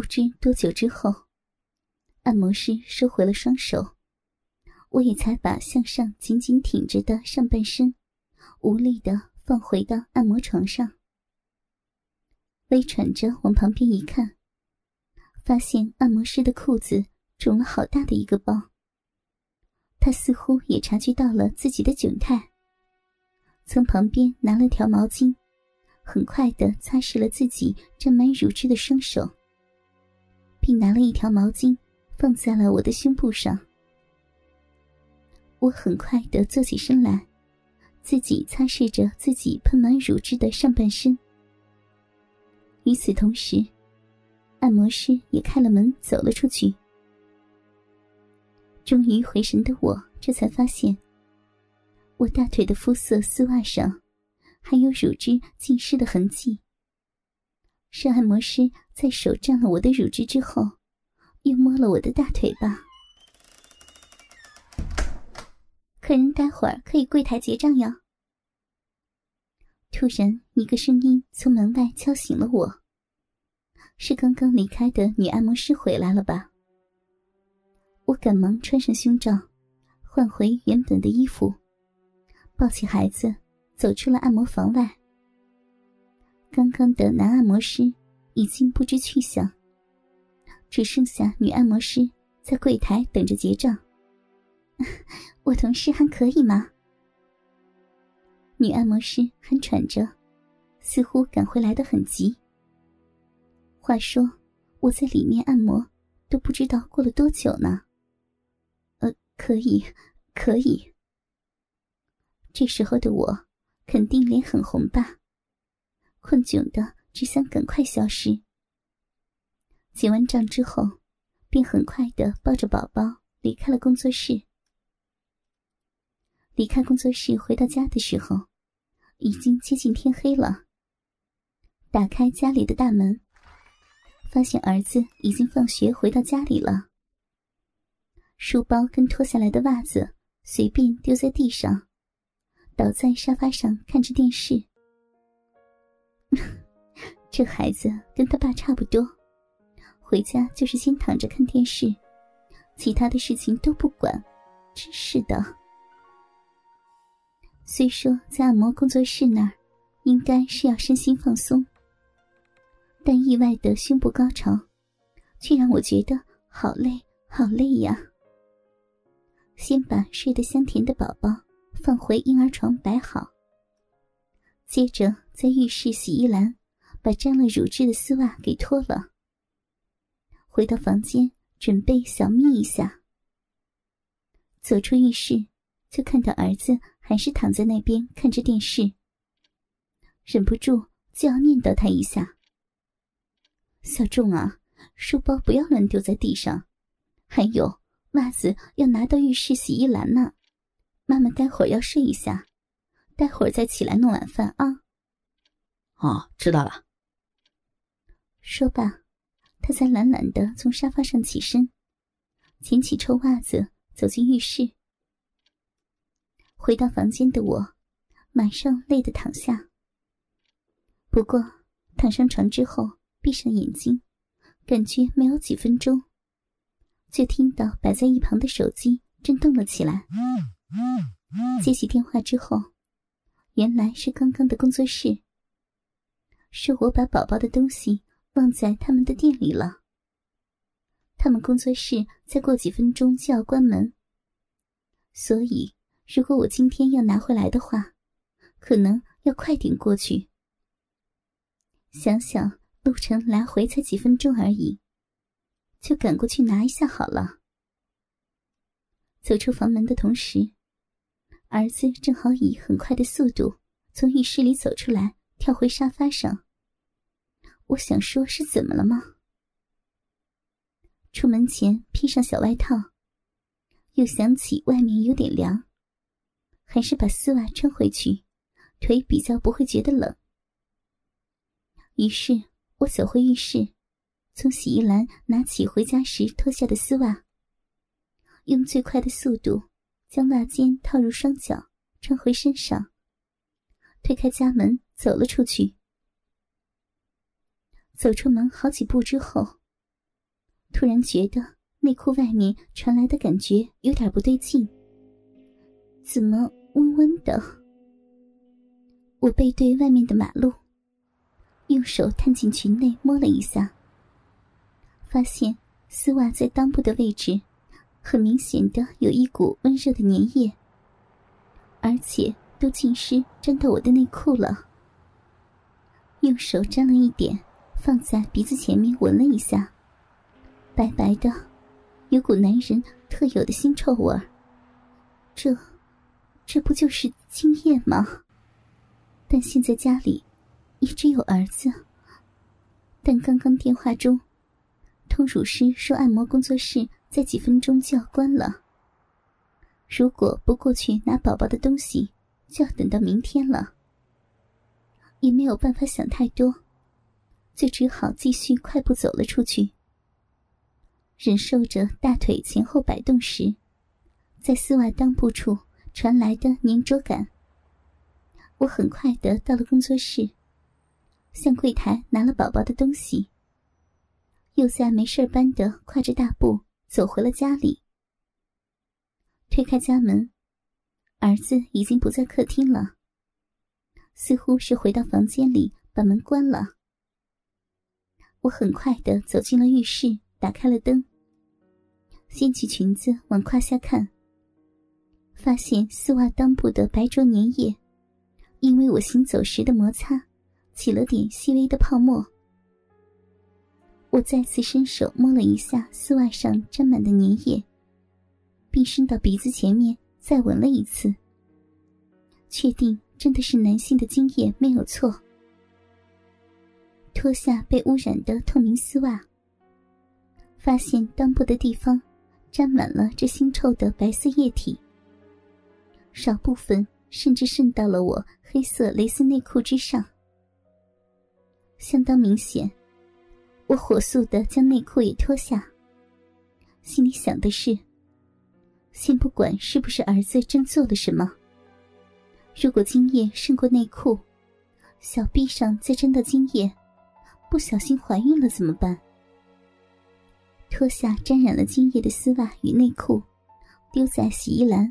不知多久之后，按摩师收回了双手，我也才把向上紧紧挺着的上半身无力的放回到按摩床上。微喘着往旁边一看，发现按摩师的裤子肿了好大的一个包。他似乎也察觉到了自己的窘态，从旁边拿了条毛巾，很快的擦拭了自己沾满乳汁的双手。并拿了一条毛巾放在了我的胸部上。我很快的坐起身来，自己擦拭着自己喷满乳汁的上半身。与此同时，按摩师也开了门走了出去。终于回神的我，这才发现，我大腿的肤色丝袜上还有乳汁浸湿的痕迹。是按摩师在手沾了我的乳汁之后，又摸了我的大腿吧。客人待会儿可以柜台结账哟。突然，一个声音从门外敲醒了我。是刚刚离开的女按摩师回来了吧？我赶忙穿上胸罩，换回原本的衣服，抱起孩子，走出了按摩房外。刚刚的男按摩师已经不知去向，只剩下女按摩师在柜台等着结账。我同事还可以吗？女按摩师还喘着，似乎赶回来的很急。话说我在里面按摩，都不知道过了多久呢。呃，可以，可以。这时候的我，肯定脸很红吧。困窘的，只想赶快消失。结完账之后，便很快的抱着宝宝离开了工作室。离开工作室回到家的时候，已经接近天黑了。打开家里的大门，发现儿子已经放学回到家里了。书包跟脱下来的袜子随便丢在地上，倒在沙发上看着电视。这孩子跟他爸差不多，回家就是先躺着看电视，其他的事情都不管，真是的。虽说在按摩工作室那儿，应该是要身心放松，但意外的胸部高潮，却让我觉得好累，好累呀。先把睡得香甜的宝宝放回婴儿床摆好，接着在浴室洗衣篮。把沾了乳汁的丝袜给脱了，回到房间准备小眯一下。走出浴室，就看到儿子还是躺在那边看着电视，忍不住就要念叨他一下：“小仲啊，书包不要乱丢在地上，还有袜子要拿到浴室洗衣篮呢。妈妈待会儿要睡一下，待会儿再起来弄晚饭啊。”哦，知道了。说罢，他才懒懒的从沙发上起身，捡起臭袜子走进浴室。回到房间的我，马上累得躺下。不过躺上床之后，闭上眼睛，感觉没有几分钟，就听到摆在一旁的手机震动了起来。接起电话之后，原来是刚刚的工作室，是我把宝宝的东西。忘在他们的店里了。他们工作室再过几分钟就要关门，所以如果我今天要拿回来的话，可能要快点过去。想想路程来回才几分钟而已，就赶过去拿一下好了。走出房门的同时，儿子正好以很快的速度从浴室里走出来，跳回沙发上。我想说，是怎么了吗？出门前披上小外套，又想起外面有点凉，还是把丝袜穿回去，腿比较不会觉得冷。于是我走回浴室，从洗衣篮拿起回家时脱下的丝袜，用最快的速度将袜尖套入双脚，穿回身上，推开家门走了出去。走出门好几步之后，突然觉得内裤外面传来的感觉有点不对劲，怎么温温的？我背对外面的马路，用手探进裙内摸了一下，发现丝袜在裆部的位置，很明显的有一股温热的粘液，而且都浸湿沾到我的内裤了。用手沾了一点，放在鼻子前面闻了一下，白白的，有股男人特有的腥臭味儿。这，这不就是精液吗？但现在家里也只有儿子。但刚刚电话中，通乳师说按摩工作室在几分钟就要关了。如果不过去拿宝宝的东西，就要等到明天了。也没有办法想太多，就只好继续快步走了出去。忍受着大腿前后摆动时，在丝袜裆部处传来的粘着感。我很快的到了工作室，向柜台拿了宝宝的东西，又在没事般的跨着大步走回了家里。推开家门，儿子已经不在客厅了。似乎是回到房间里，把门关了。我很快的走进了浴室，打开了灯，掀起裙子往胯下看，发现丝袜裆部的白浊粘液，因为我行走时的摩擦，起了点细微的泡沫。我再次伸手摸了一下丝袜上沾满的粘液，并伸到鼻子前面再闻了一次，确定。真的是男性的精液没有错。脱下被污染的透明丝袜，发现裆部的地方沾满了这腥臭的白色液体，少部分甚至渗到了我黑色蕾丝内裤之上，相当明显。我火速的将内裤也脱下，心里想的是：先不管是不是儿子真做了什么。如果精液胜过内裤，小臂上再沾到精液，不小心怀孕了怎么办？脱下沾染了精液的丝袜与内裤，丢在洗衣篮，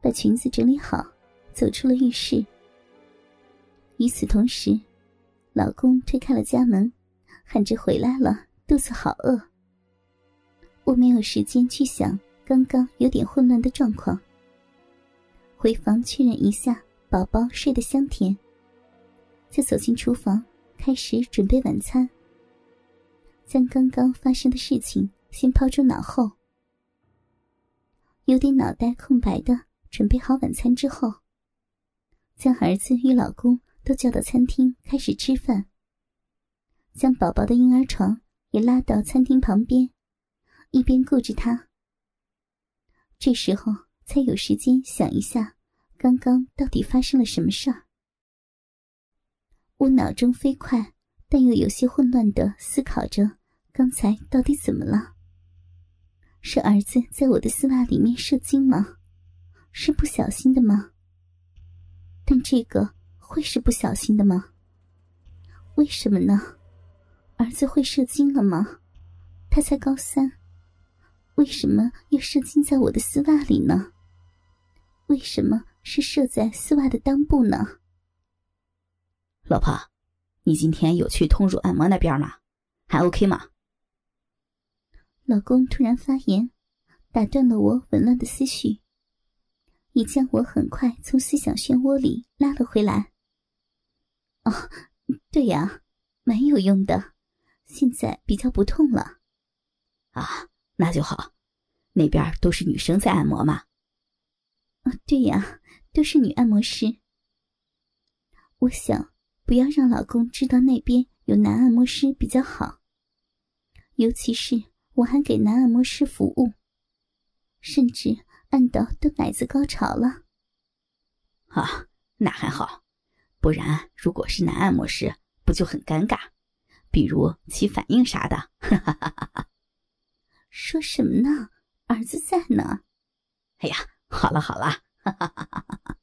把裙子整理好，走出了浴室。与此同时，老公推开了家门，喊着回来了，肚子好饿。我没有时间去想刚刚有点混乱的状况。回房确认一下宝宝睡得香甜，就走进厨房开始准备晚餐。将刚刚发生的事情先抛诸脑后，有点脑袋空白的准备好晚餐之后，将儿子与老公都叫到餐厅开始吃饭，将宝宝的婴儿床也拉到餐厅旁边，一边顾着他。这时候。才有时间想一下，刚刚到底发生了什么事儿。我脑中飞快，但又有些混乱的思考着，刚才到底怎么了？是儿子在我的丝袜里面射精吗？是不小心的吗？但这个会是不小心的吗？为什么呢？儿子会射精了吗？他才高三，为什么要射精在我的丝袜里呢？为什么是射在丝袜的裆部呢？老婆，你今天有去通乳按摩那边吗？还 OK 吗？老公突然发言，打断了我紊乱的思绪，也将我很快从思想漩涡里拉了回来。哦，对呀，蛮有用的，现在比较不痛了。啊，那就好，那边都是女生在按摩嘛。对呀，都是女按摩师。我想不要让老公知道那边有男按摩师比较好，尤其是我还给男按摩师服务，甚至按到都奶子高潮了。啊，那还好，不然如果是男按摩师，不就很尴尬？比如起反应啥的。哈哈哈哈哈！说什么呢？儿子在呢。哎呀。好了好了，哈哈哈哈哈哈。